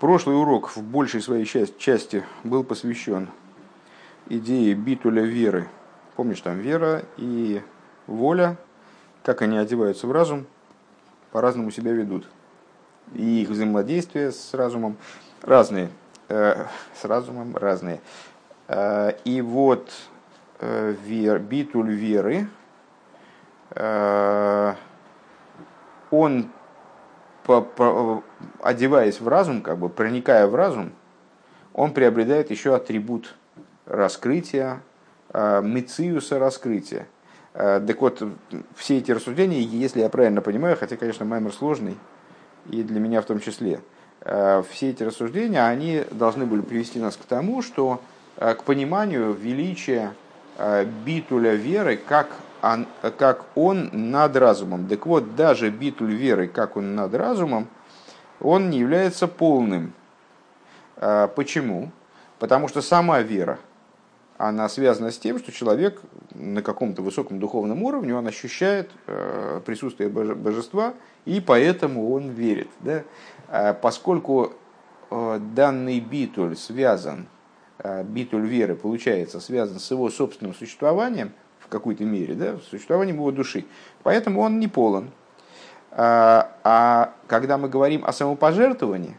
Прошлый урок в большей своей части был посвящен идее битуля веры. Помнишь, там вера и воля, как они одеваются в разум, по-разному себя ведут. И их взаимодействие с разумом разные. Э, с разумом разные. Э, и вот э, вер, битуль веры, он по, по, одеваясь в разум, как бы проникая в разум, он приобретает еще атрибут раскрытия, э, мециуса раскрытия. Э, так вот, все эти рассуждения, если я правильно понимаю, хотя, конечно, маймер сложный, и для меня в том числе, э, все эти рассуждения, они должны были привести нас к тому, что к пониманию величия битуля веры как как он над разумом. Так вот, даже битуль веры, как он над разумом, он не является полным. А, почему? Потому что сама вера, она связана с тем, что человек на каком-то высоком духовном уровне, он ощущает э, присутствие божества, и поэтому он верит. Да? А, поскольку э, данный битуль связан, э, битуль веры, получается, связан с его собственным существованием, какой-то мере, да, существованием его души. Поэтому он не полон. А, а когда мы говорим о самопожертвовании,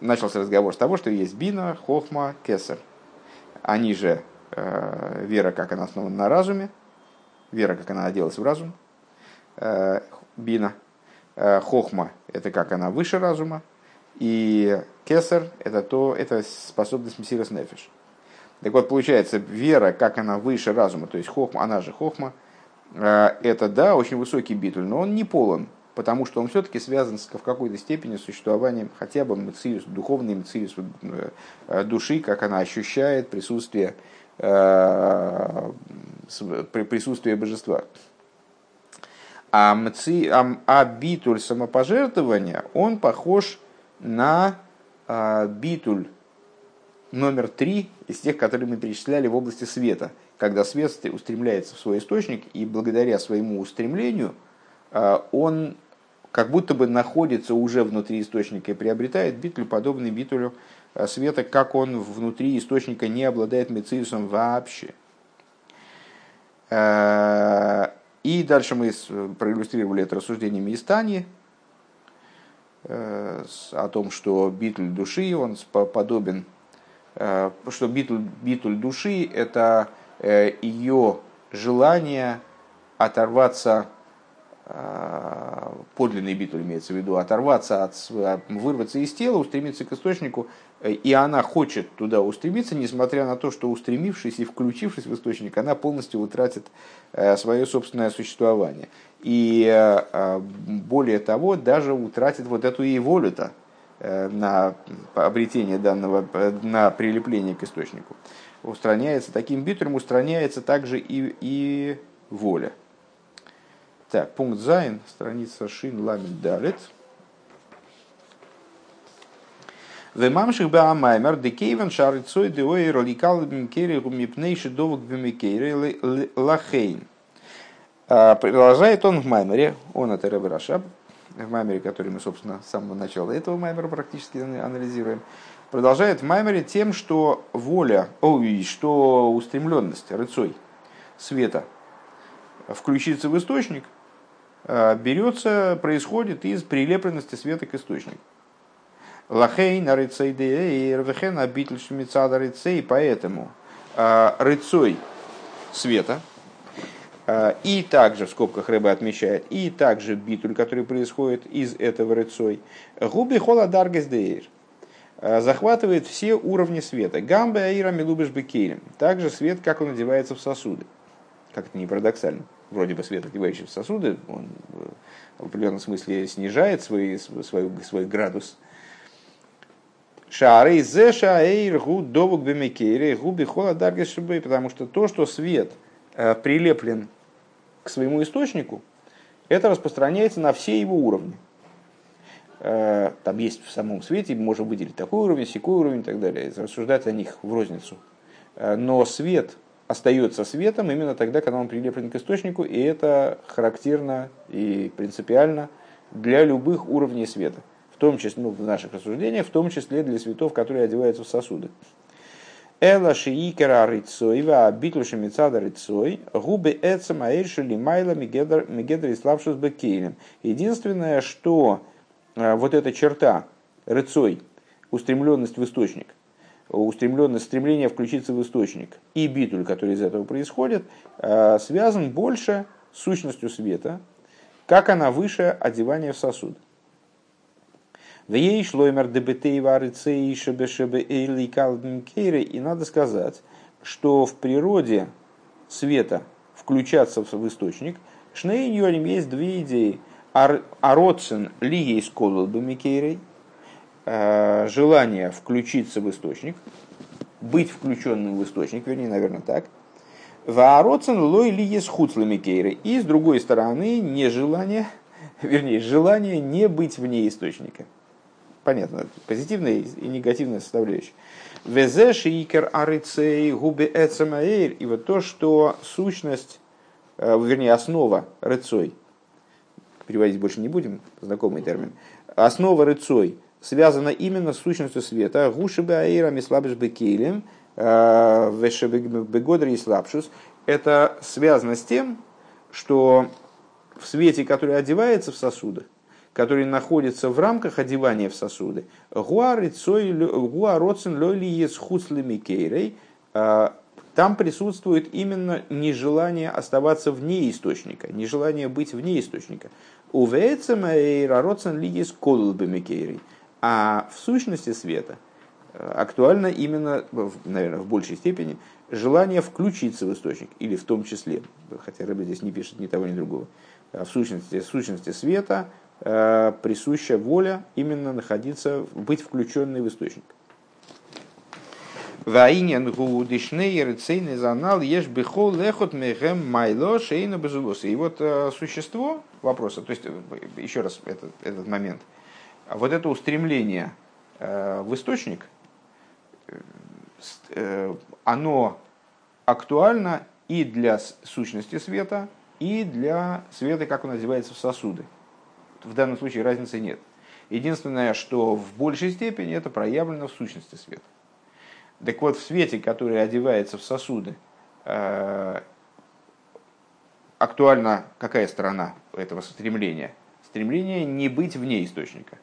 начался разговор с того, что есть бина, хохма, кесар. Они же э, вера, как она основана на разуме, вера, как она оделась в разум, э, бина, э, хохма – это как она выше разума, и кесар – это то, это способность мессирос нефиш. Так вот, получается, вера, как она выше разума, то есть хохма, она же хохма, э, это, да, очень высокий битуль, но он не полон, потому что он все-таки связан с, в какой-то степени с существованием хотя бы мциус, духовной мциус э, души, как она ощущает присутствие, э, присутствие божества. А, мци, а, а битуль самопожертвования, он похож на битуль номер три из тех, которые мы перечисляли в области света, когда свет устремляется в свой источник, и благодаря своему устремлению а, он как будто бы находится уже внутри источника и приобретает битуль, подобный битулю а, света, как он внутри источника не обладает мециусом вообще. А, и дальше мы проиллюстрировали это рассуждениями из Тани, о том, что битуль души, он подобен что битуль, битуль души – это э, ее желание оторваться, э, подлинный битуль имеется в виду, оторваться от, вырваться из тела, устремиться к источнику, и она хочет туда устремиться, несмотря на то, что устремившись и включившись в источник, она полностью утратит свое собственное существование. И более того, даже утратит вот эту и волю-то, Э, на обретение данного, э, на прилепление к источнику, устраняется таким битром, устраняется также и, и воля. Так, пункт Зайн, страница Шин Ламин Далит. Вемамших баамаймер декейвен шарицой деойр ликал бимкери гумипнейши довок бимикери лахейн. А, продолжает он в Маймере, он это Рэб Рашаб, в Маймере, который мы, собственно, с самого начала этого Маймера практически анализируем, продолжает в Маймере тем, что воля, ой, что устремленность, рыцой, света, включиться в источник, э, берется, происходит из прилепленности света к источнику. Лахей на рыцей и рвехен обитель шмицада рыцей, поэтому э, рыцой света, и также, в скобках рыба отмечает, и также битуль, который происходит из этого рыцой. Губи хола даргес дейр а, захватывает все уровни света. Гамбе аира милубиш бекейрим. Также свет, как он одевается в сосуды. Как это не парадоксально. Вроде бы свет, одевающий в сосуды, он в определенном смысле снижает свой, свой, свой градус. Шары зе шаэйр гу довук бемекейре губи хола даргес потому что то, что свет прилеплен к своему источнику, это распространяется на все его уровни. Э, там есть в самом свете, можно выделить такой уровень, секой уровень и так далее, рассуждать о них в розницу. Э, но свет остается светом именно тогда, когда он прилеплен к источнику, и это характерно и принципиально для любых уровней света. в том числе, ну, в наших рассуждениях, в том числе для святов, которые одеваются в сосуды. Эла шиикера рыцой, ва битлуши мецада рыцой, губы эцем аэйшили майла мегедр и славшус бекейлем. Единственное, что э, вот эта черта рыцой, устремленность в источник, устремленность, стремление включиться в источник и битуль, который из этого происходит, э, связан больше с сущностью света, как она выше одевания в сосуд. И надо сказать, что в природе света включаться в источник, Шнейньорим есть две идеи. Ароцен ли есть колол бамикейрой, э, желание включиться в источник, быть включенным в источник, вернее, наверное, так. Ваароцен лой ли есть хуцламикейры. И с другой стороны, нежелание, вернее, желание не быть вне источника понятно, позитивная и негативная составляющая. Везе шикер арицей губи эцемаэйр. И вот то, что сущность, э, вернее, основа рыцой, переводить больше не будем, знакомый термин, основа рыцой связана именно с сущностью света. Гуши бы аэйрами слабиш бекелем, э, веше бегодри и слабшус. Это связано с тем, что в свете, который одевается в сосудах, который находится в рамках одевания в сосуды. Гуароцин лойли есхуслими кейрей. А, там присутствует именно нежелание оставаться вне источника, нежелание быть вне источника. Увейцем роцин ли есть кейрей. А в сущности света а, актуально именно, наверное, в большей степени, желание включиться в источник, или в том числе, хотя Рэбби здесь не пишет ни того, ни другого, а в сущности, в сущности света Э, присуща воля именно находиться, быть включенной в источник. Ваинен гудишней безулоса. И вот э, существо вопроса, то есть э, еще раз этот, этот момент, вот это устремление в источник, оно актуально и для сущности света, и для света, как он одевается в сосуды в данном случае разницы нет. Единственное, что в большей степени это проявлено в сущности света. Так вот, в свете, который одевается в сосуды, э, актуальна какая сторона этого стремления? Стремление не быть вне источника.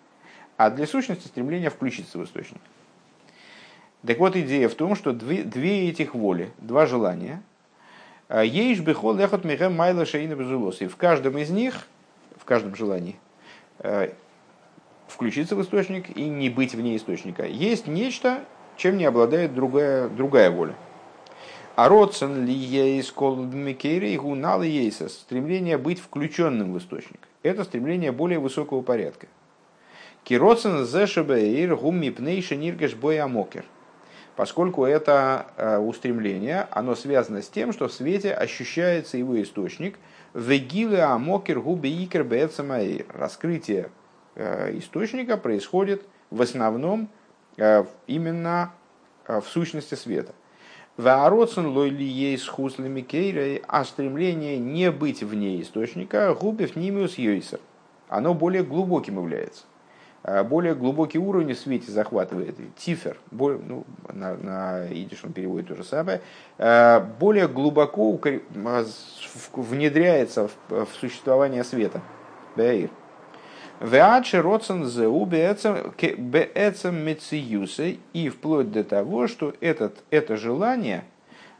А для сущности стремление включиться в источник. Так вот, идея в том, что две, этих воли, два желания, э, ейш бихол лехот михем майла шейна И в каждом из них, в каждом желании, включиться в источник и не быть вне источника. Есть нечто, чем не обладает другая, другая воля. А родсен ли ейс колмикейри гунал ейсас. Стремление быть включенным в источник. Это стремление более высокого порядка. Кироцен зешебеир гумми пнейши ниргеш боямокер. Поскольку это э, устремление, оно связано с тем, что в свете ощущается его источник – Вегилы амокер губы икер Раскрытие э, источника происходит в основном э, именно э, в сущности света. Ваароцен лойли ей с хуслами кейрой, а стремление не быть вне источника губев нимиус йойсер. Оно более глубоким является. Более глубокий уровень в свете захватывает. Тифер, более, ну, на, на идиш он переводит то же самое. Более глубоко внедряется в, в существование света. Беир. Веачи родсен зеу беэцем мециюсы и вплоть до того, что этот, это желание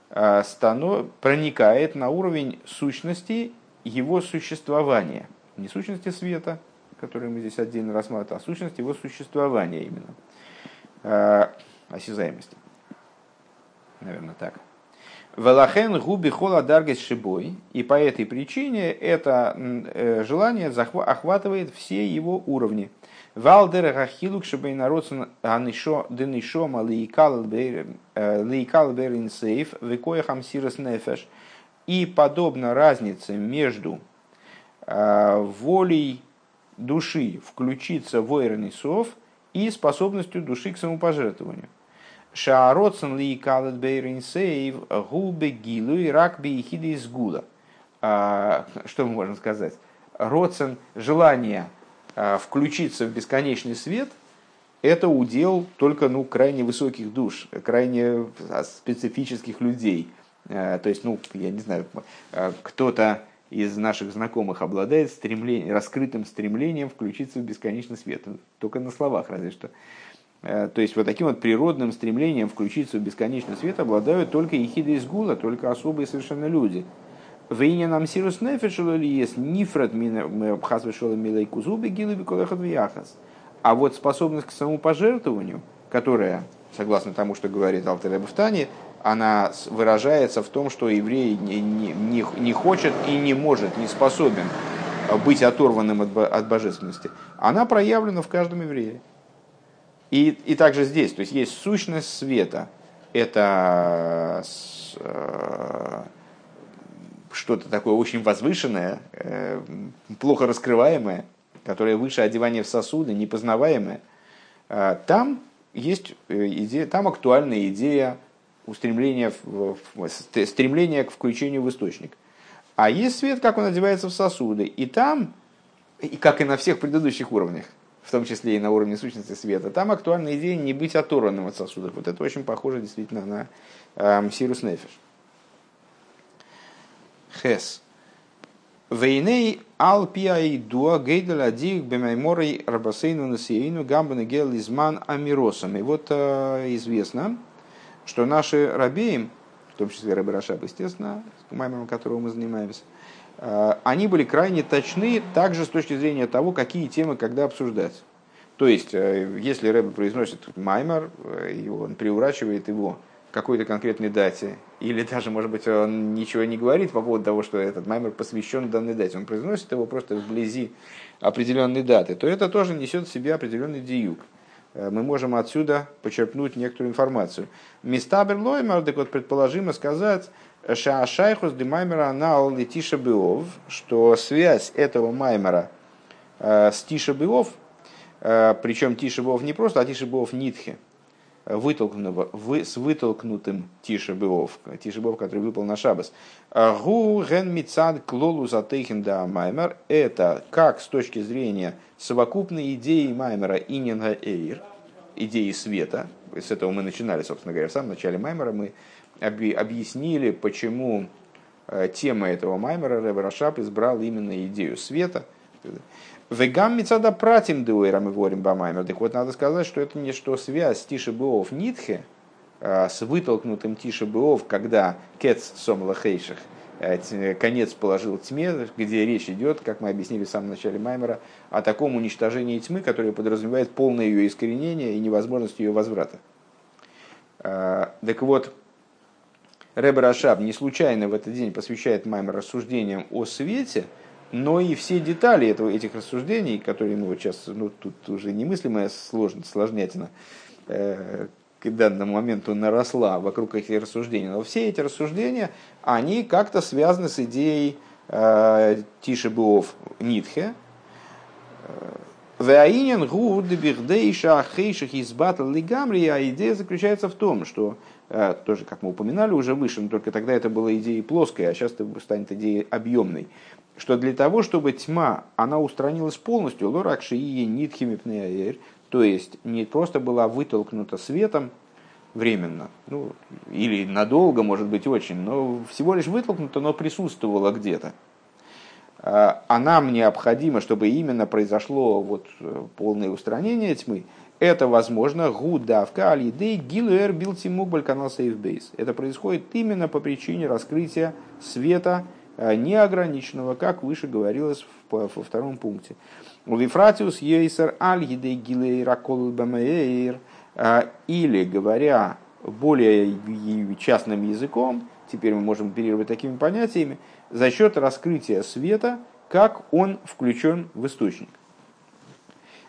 а, проникает на уровень сущности его существования. Не сущности света, который мы здесь отдельно рассматриваем, а сущности его существования именно. А, осязаемости. Наверное, так. Велахен губи хола даргес шибой. И по этой причине это э, желание охватывает все его уровни. Валдер гахилук шибей народсен анишо денишома лейкал э, берин сейф векояхам сирос нефеш. И подобно разнице между э, волей души включиться в ойрный сов и способностью души к самопожертвованию. Шаароцен ли калет бейрин сейв губе гилу и рак бейхиды из гула. А, что мы можем сказать? Роцен, желание включиться в бесконечный свет – это удел только ну, крайне высоких душ, крайне специфических людей. То есть, ну, я не знаю, кто-то из наших знакомых обладает стремлением, раскрытым стремлением включиться в бесконечный свет. Только на словах разве что. Э, то есть вот таким вот природным стремлением включиться в бесконечный свет обладают только ехиды из гула, только особые совершенно люди. Вейня нам сирус нефешила ли есть нифрат хасвешола милей кузубы вяхас. А вот способность к самопожертвованию, которая, согласно тому, что говорит Алтер Эбуфтани, она выражается в том, что еврей не, не, не хочет и не может, не способен быть оторванным от, от божественности. Она проявлена в каждом еврее. И, и также здесь, то есть есть сущность света. Это э, что-то такое очень возвышенное, э, плохо раскрываемое, которое выше одевания в сосуды, непознаваемое. Э, там есть идея, там актуальная идея устремление, в, стремление к включению в источник. А есть свет, как он одевается в сосуды. И там, и как и на всех предыдущих уровнях, в том числе и на уровне сущности света, там актуальна идея не быть оторванным от сосудов. Вот это очень похоже действительно на эм, מסירות נפש. Хес. והנה על פי הידוע גודל הדיוק במאמרי רבותינו נשיאינו גם בנוגע אל זמן אמירתם. И вот э, известно, что наши рабеи, в том числе Рабы Рашаб, естественно, маймером которого мы занимаемся, э, они были крайне точны также с точки зрения того, какие темы когда обсуждать. То есть, э, если Рэбе произносит маймер, э, и он приурачивает его к какой-то конкретной дате, или даже, может быть, он ничего не говорит по поводу того, что этот маймер посвящен данной дате, он произносит его просто вблизи определенной даты, то это тоже несет в себе определенный диюк. Э, мы можем отсюда почерпнуть некоторую информацию. Места Берлоймер, так вот предположимо сказать, Шаашайхус де Маймера на Тиша Беов, что связь этого Маймера э, с Тиша Беов, э, причем Тиша Беов не просто, а Тиша Беов Нитхе, вытолкнутого, вы, с вытолкнутым Тиша Беов, Тиша Беов, который выпал на Шабас. Гу ген мицад клолу затейхен да Маймер, это как с точки зрения совокупной идеи Маймера Ининга Эйр, идеи света, с этого мы начинали, собственно говоря, в самом начале Маймера мы объяснили, почему э, тема этого Маймера Рэбе Рашап избрал именно идею света. Вегам мецада пратим дуэра мы говорим по Маймер. Так вот, надо сказать, что это не что связь Тишебуов Нитхе э, с вытолкнутым Тишебуов, когда Кец Сомлахейших – Э, конец положил тьме, где речь идет, как мы объяснили в самом начале Маймера, о таком уничтожении тьмы, которое подразумевает полное ее искоренение и невозможность ее возврата. Э, так вот, Рэбе Рашаб не случайно в этот день посвящает Маймер рассуждениям о свете, но и все детали этого, этих рассуждений, которые ну, вот сейчас ну, тут уже немыслимая сложность, сложнятина, э, к данному моменту наросла вокруг этих рассуждений. Но все эти рассуждения, они как-то связаны с идеей э, Тишебуов Нитхе. Веаинен гуд бихдейша хейших избатл лигамри, а идея заключается в том, что э, тоже, как мы упоминали уже выше, но только тогда это была идея плоская, а сейчас это станет идеей объемной, что для того, чтобы тьма, она устранилась полностью, лоракши и нитхими то есть не просто была вытолкнута светом временно, ну, или надолго, может быть, очень, но всего лишь вытолкнута, но присутствовала где-то. А, а нам необходимо, чтобы именно произошло вот э, полное устранение тьмы, это возможно гудавка алидей гилуэр билтимук канал сейфбейс. Это происходит именно по причине раскрытия света неограниченного, как выше говорилось во втором пункте. У Вифратиус Ейсер Аль Гидей Гилей Ракол Бамеир, а, или, говоря более частным языком, теперь мы можем оперировать такими понятиями, за счет раскрытия света, как он включен в источник.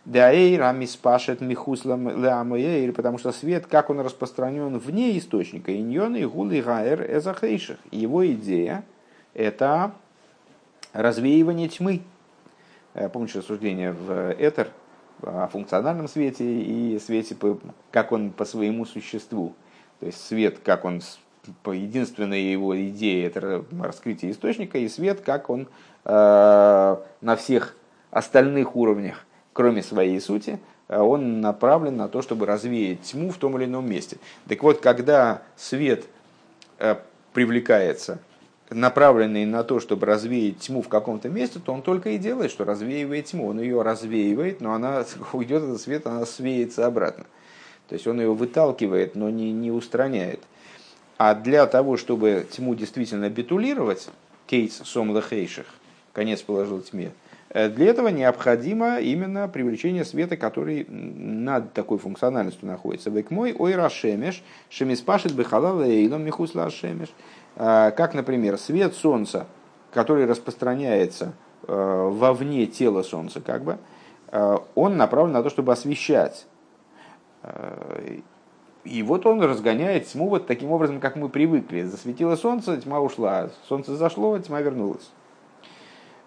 Даэйр амиспашет михуслам леамэйр, потому что свет, как он распространен вне источника, иньон и гулы гаэр эзахейших. Его идея – это развеивание тьмы, Э, помните рассуждение в Этер о функциональном свете и свете, как он по своему существу. То есть свет, как он по единственной его идее, это раскрытие источника, и свет, как он э, на всех остальных уровнях кроме своей сути, он направлен на то, чтобы развеять тьму в том или ином месте. Так вот, когда свет привлекается направленный на то, чтобы развеять тьму в каком-то месте, то он только и делает, что развеивает тьму. Он ее развеивает, но она уйдет этот свет, она свеется обратно. То есть он ее выталкивает, но не, не устраняет. А для того, чтобы тьму действительно бетулировать, кейс сом лехейших, конец положил тьме, э, для этого необходимо именно привлечение света, который над такой функциональностью находится. Век мой ой рашемеш, шемиспашит бехалала эйлом михусла шемеш. А, как, например, свет Солнца, который распространяется э, вовне тела Солнца, как бы, э, он направлен на то, чтобы освещать. Э, и вот он разгоняет тьму вот таким образом, как мы привыкли. Засветило солнце, тьма ушла. Солнце зашло, тьма вернулась.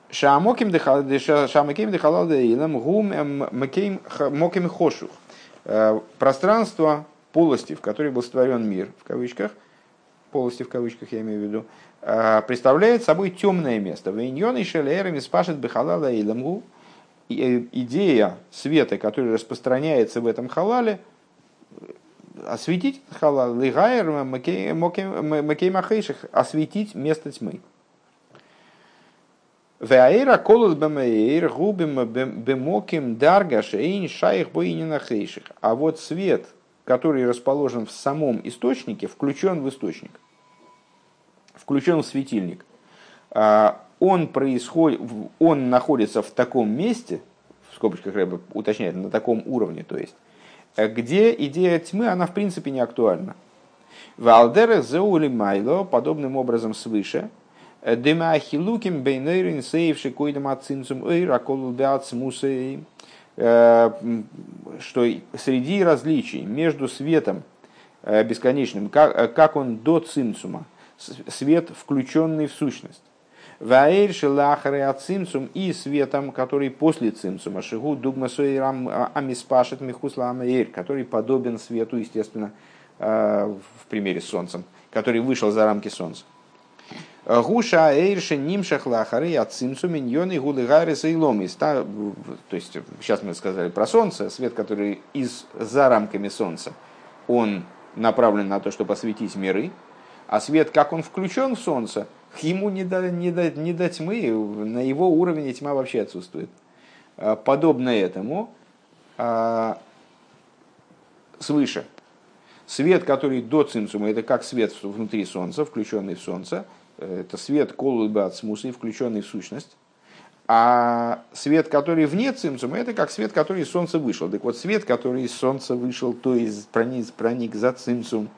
Шамоким дехалал деилам гум моким хошух. Пространство полости, в которой был створен мир, в кавычках – полости в кавычках я имею в виду, а, представляет собой темное место. Вейньон и шелерами спашет бехалала и ламгу. Идея света, который распространяется в этом халале, осветить халал, лигайр макеймахейших, осветить место тьмы. Веаэра колот бэмэйр губим бэмоким дарга шейн шайх боинина хейших. А вот свет, который расположен в самом источнике, включен в источник включен в светильник, а, он, происходит, он находится в таком месте, в скобочках Рэбе уточняет, на таком уровне, то есть, где идея тьмы, она в принципе не актуальна. Валдерах зеули майло, подобным образом свыше, Демахилуким бейнейрин сейвши койдам ацинцум эйр, аколу мусей, э, что среди различий между светом э, бесконечным, как, э, как он до цинцума, свет, включенный в сущность. Ваэль шелахаре от цимсум и светом, который после цимсума, шигу дугма а, амиспашет михусла амаэль, который подобен свету, естественно, э, в примере с солнцем, который вышел за рамки солнца. Гуша эйрше нимшах лахары от цимсу миньоны гулыгары сейломис. То есть, сейчас мы сказали про солнце, свет, который из за рамками солнца, он направлен на то, чтобы осветить миры, а свет, как он включен в солнце, ему не до, не до, не до тьмы, на его уровне тьма вообще отсутствует. А, подобно этому а, свыше. Свет, который до цинцума, это как свет внутри солнца, включенный в солнце. Это свет колубы от смуса, включенный в сущность. А свет, который вне цимцума, это как свет, который из солнца вышел. Так вот, свет, который из солнца вышел, то есть проник, проник за цимцум,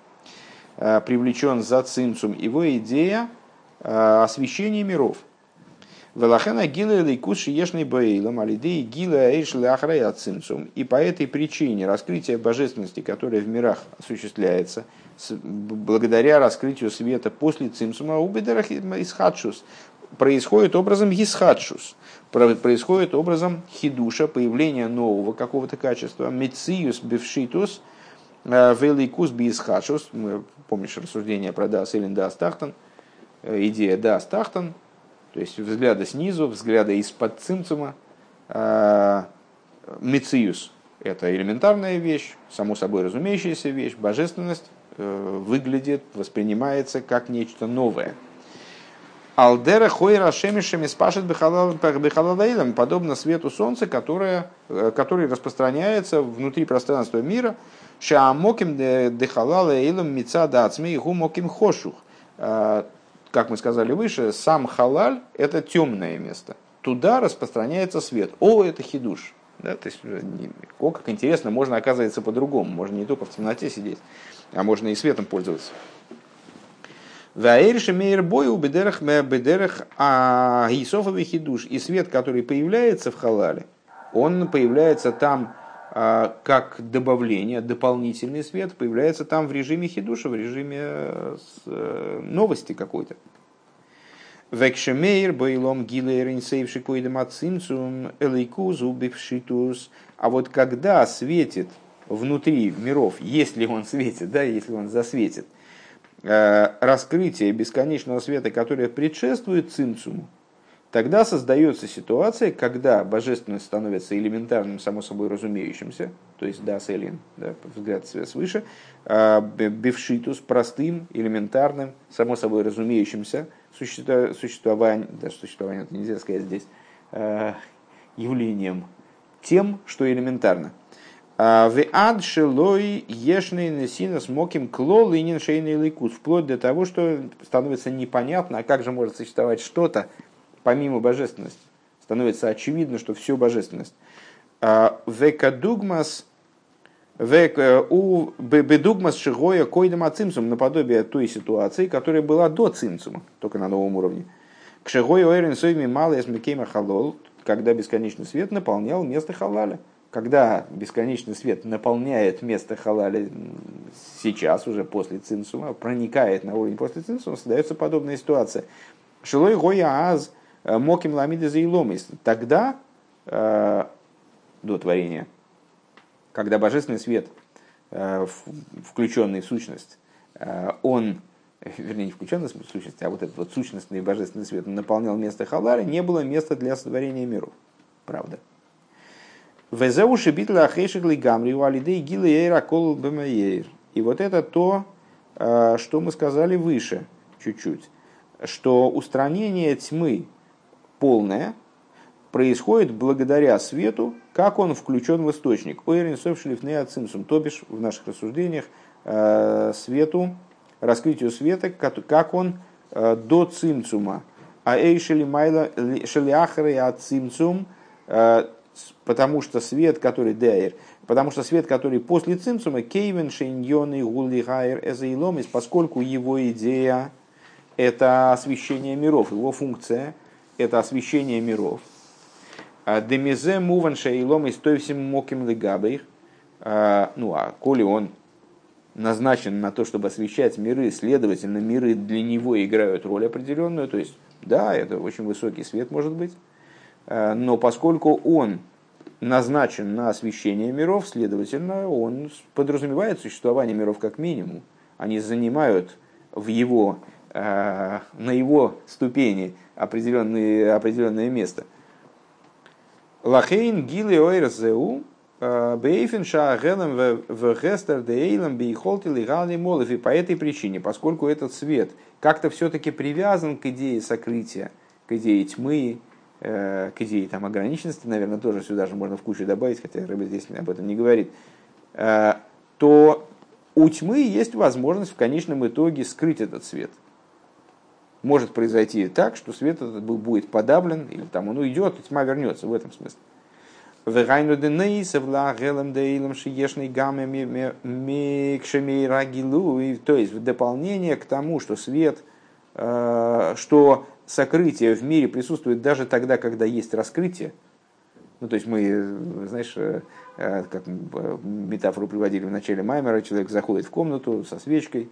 Э, привлечен за цимцум, его идея э, освещения миров. Велахена гила лейкус шиешный баилом, алидей гила эйшли ахрая цимцум. И по этой причине раскрытие божественности, которое в мирах осуществляется, благодаря раскрытию света после цимцума, убедерах исхадшус, происходит образом исхадшус, происходит образом хидуша, появления нового какого-то качества, мециус бевшитус – Э, Великус бисхашус, помнишь рассуждение про Дас или Дас Тахтан, э, идея Дас Тахтан, то есть взгляда снизу, взгляда из-под цимцума. Э, Мециус – это элементарная вещь, само собой разумеющаяся вещь, божественность выглядит, воспринимается как нечто новое. Алдера хойра шемишами спашет бехалалаилам, подобно свету солнца, которое, который распространяется внутри пространства мира – Шаамоким дехалала эйлом мица дацми гу моким хошух. Как мы сказали выше, сам халаль – это темное место. Туда распространяется свет. О, это хидуш. Да, то есть, э, о, как интересно, можно, оказывается, по-другому. Можно не только в темноте сидеть, а можно и светом пользоваться. Ваэрши мейр бой у бедерах бедерах а хидуш. И свет, который появляется в халале, он появляется там как добавление, дополнительный свет появляется там в режиме хидуша, в режиме э, э, новости какой-то. Векшемейр байлом гилерин сейвши койдем ацимцум элейкузу бившитус. А вот когда светит внутри миров, если он светит, да, если он засветит, э, раскрытие бесконечного света, которое предшествует цимцуму, тогда создается ситуация, когда божественность становится элементарным, само собой разумеющимся, то есть да, селин, да, взгляд свыше, а, бевшитус, простым, элементарным, само собой разумеющимся существованием, да, существование это нельзя сказать здесь, а, явлением, тем, что элементарно. А, в ад шелой ешный несина смоким клол и шейный лейкус. Вплоть до того, что становится непонятно, а как же может существовать что-то помимо божественности. Становится очевидно, что все божественность. А, векадугмас э, у бедугмас шигоя койдам ацимсум наподобие той ситуации, которая была до цимсума, только на новом уровне. К шигоя ойрен сойми малый эсмекейма халол, когда бесконечный свет наполнял место халаля когда бесконечный свет наполняет место халали сейчас, уже после цинсума, проникает на уровень после цинсума, создается подобная ситуация. Шилой гоя аз моким ламиды за Тогда, э, до творения, когда божественный свет, э, включенный в сущность, он, вернее, не включенный в сущность, а вот этот вот сущностный божественный свет наполнял место халали, не было места для сотворения миров. Правда. Везеуши битла. И вот это то, э, что мы сказали выше чуть-чуть, что устранение тьмы полное происходит благодаря свету, как он включен в источник. То бишь в наших рассуждениях э, свету, раскрытию света, как он э, до цимцума. А майла шелиахры ацимцум, потому что свет, который дайр, потому что свет, который после цимцума, кейвен шейньон и гулли гайр эзейломис, поскольку его идея – это освещение миров, его функция – это освещение миров. А демизе муван шейломис той всем моким легабейх, а, ну а коли он назначен на то, чтобы освещать миры, следовательно, миры для него играют роль определенную, то есть, да, это очень высокий свет может быть, а, но поскольку он назначен на освещение миров, следовательно, он подразумевает существование миров как минимум. Они занимают в его, на его ступени определенные, определенное место. Лахейн гили ойрзеу э, бейфен шаагелем в гестер дейлем бейхолти легальный молов. И по этой причине, поскольку этот свет как-то все-таки привязан к идее сокрытия, к идее тьмы, Э, к идее там, ограниченности, наверное, тоже сюда же можно в кучу добавить, хотя Рэбе здесь об этом не говорит, э, то у тьмы есть возможность в конечном итоге скрыть этот свет. Может произойти так, что свет этот будет подавлен, или там он уйдет, и тьма вернется в этом смысле. То есть в дополнение к тому, что свет, э, что сокрытие в мире присутствует даже тогда, когда есть раскрытие. Ну, то есть мы, знаешь, э, э, как метафору приводили в начале Маймера, человек заходит в комнату со свечкой,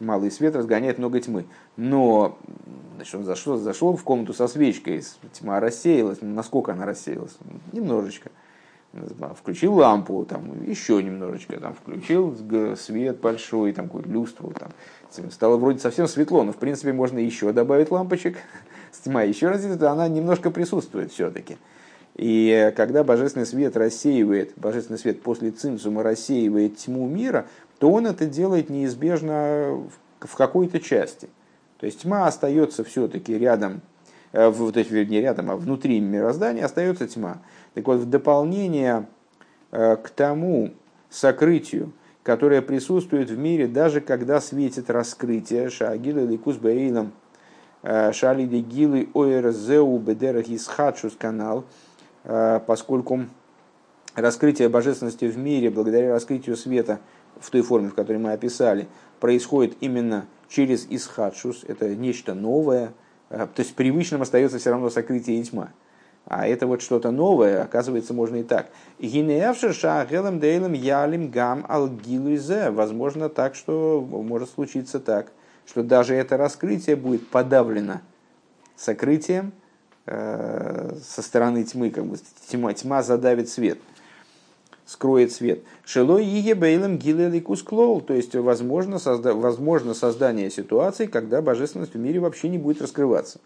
малый свет разгоняет много тьмы. Но значит, он зашел, зашел в комнату со свечкой, тьма рассеялась. Насколько она рассеялась? Немножечко. Включил лампу, там, еще немножечко, там, включил свет большой, там, какую-то люстру, там, стало вроде совсем светло, но в принципе можно еще добавить лампочек, тьма еще раз, она немножко присутствует все-таки. И когда божественный свет рассеивает, божественный свет после цинцума рассеивает тьму мира, то он это делает неизбежно в какой-то части. То есть тьма остается все-таки рядом, э, то есть не рядом, а внутри мироздания остается тьма. Так вот, в дополнение э, к тому сокрытию, которая присутствует в мире, даже когда светит раскрытие Шаагила Ликус Баилам, э, Шалиди Гилы Ойрзеу Бедерах Исхадшус канал, поскольку раскрытие божественности в мире, благодаря раскрытию света в той форме, в которой мы описали, происходит именно через Исхадшус, это нечто новое, э, то есть привычным остается все равно сокрытие и тьма. А это вот что-то новое, оказывается, можно и так. ялим гам Возможно так, что может случиться так, что даже это раскрытие будет подавлено сокрытием э, со стороны тьмы, как бы тьма, тьма задавит свет, скроет свет. Шелой иге бейлем гилеликус клоу, то есть возможно, созда, возможно создание ситуации, когда божественность в мире вообще не будет раскрываться.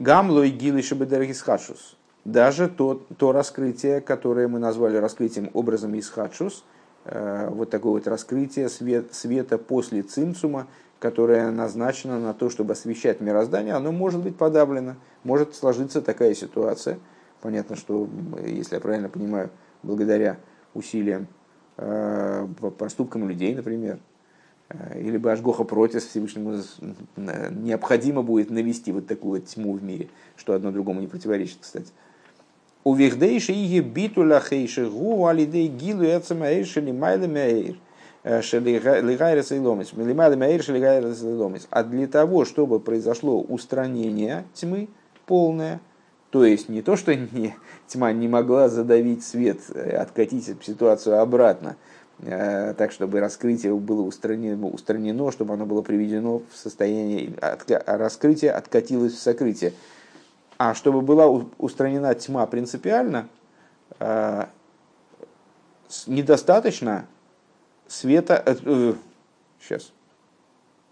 Гамлой гилы шабедергисхадшус. Даже то, то раскрытие, которое мы назвали раскрытием образом исхадшус, э, вот такое вот раскрытие свет, света после цимцума, которое назначено на то, чтобы освещать мироздание, оно может быть подавлено, может сложиться такая ситуация. Понятно, что, если я правильно понимаю, благодаря усилиям, э, поступкам людей, например, э, или бы Ашгоха против Всевышнему необходимо будет навести вот такую вот тьму в мире, что одно другому не противоречит, кстати. У вихдейши и битуля хейши гу алидей гилу эцема эйши лимайла мяэйр. А для того, чтобы произошло устранение тьмы полное, то есть не то, что не, тьма не могла задавить свет, э, откатить ситуацию обратно, э, так, чтобы раскрытие было устранено, устранено, чтобы оно было приведено в состояние, а раскрытие откатилось в сокрытие. А чтобы была устранена тьма принципиально, э, недостаточно света... Сейчас.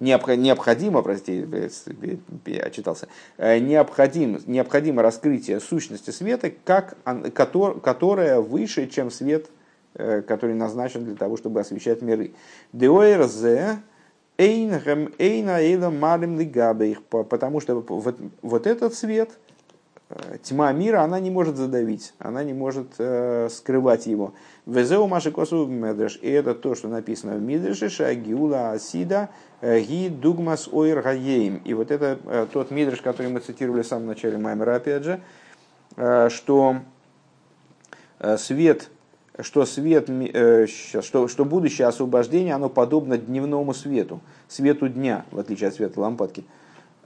Необходимо, простите, я очитался, э, необходимо, необходимо раскрытие сущности света, как, которая выше, чем свет, э, который назначен для того, чтобы освещать миры. Потому что вот этот свет, тьма мира, она не может задавить, она не может э, скрывать его. Везеу маши косу медреш. И это то, что написано в Мидреше, Шагиула Асида, э, Ги Дугмас Ойр Гаейм. И вот это э, тот Мидреш, который мы цитировали в самом начале Маймера, опять же, э, что э, свет, что свет, э, что, что будущее освобождение, оно подобно дневному свету, свету дня, в отличие от света лампадки.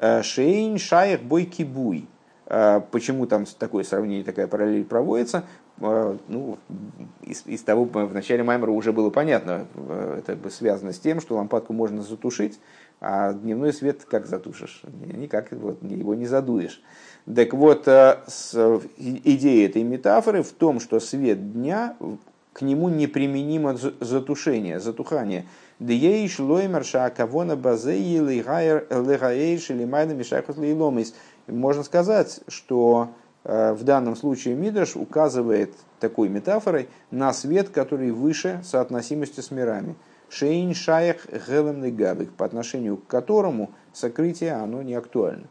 Э, Шейн шаях бой кибуй почему там такое сравнение, такая параллель проводится? А, ну, из, из того, в начале Маймера уже было понятно, а, это связано с тем, что лампадку можно затушить, а дневной свет как затушишь? Никак вот, его не задуешь. Так вот, идея этой метафоры в том, что свет дня, к нему неприменимо затушение, затухание. Диеиш лоймер шаакавона базеи лигаэйш или майна мишахус лейломис – можно сказать, что э, в данном случае Мидраш указывает такой метафорой на свет, который выше соотносимости с мирами. Шейн шаях гелем габик, по отношению к которому сокрытие оно не актуально.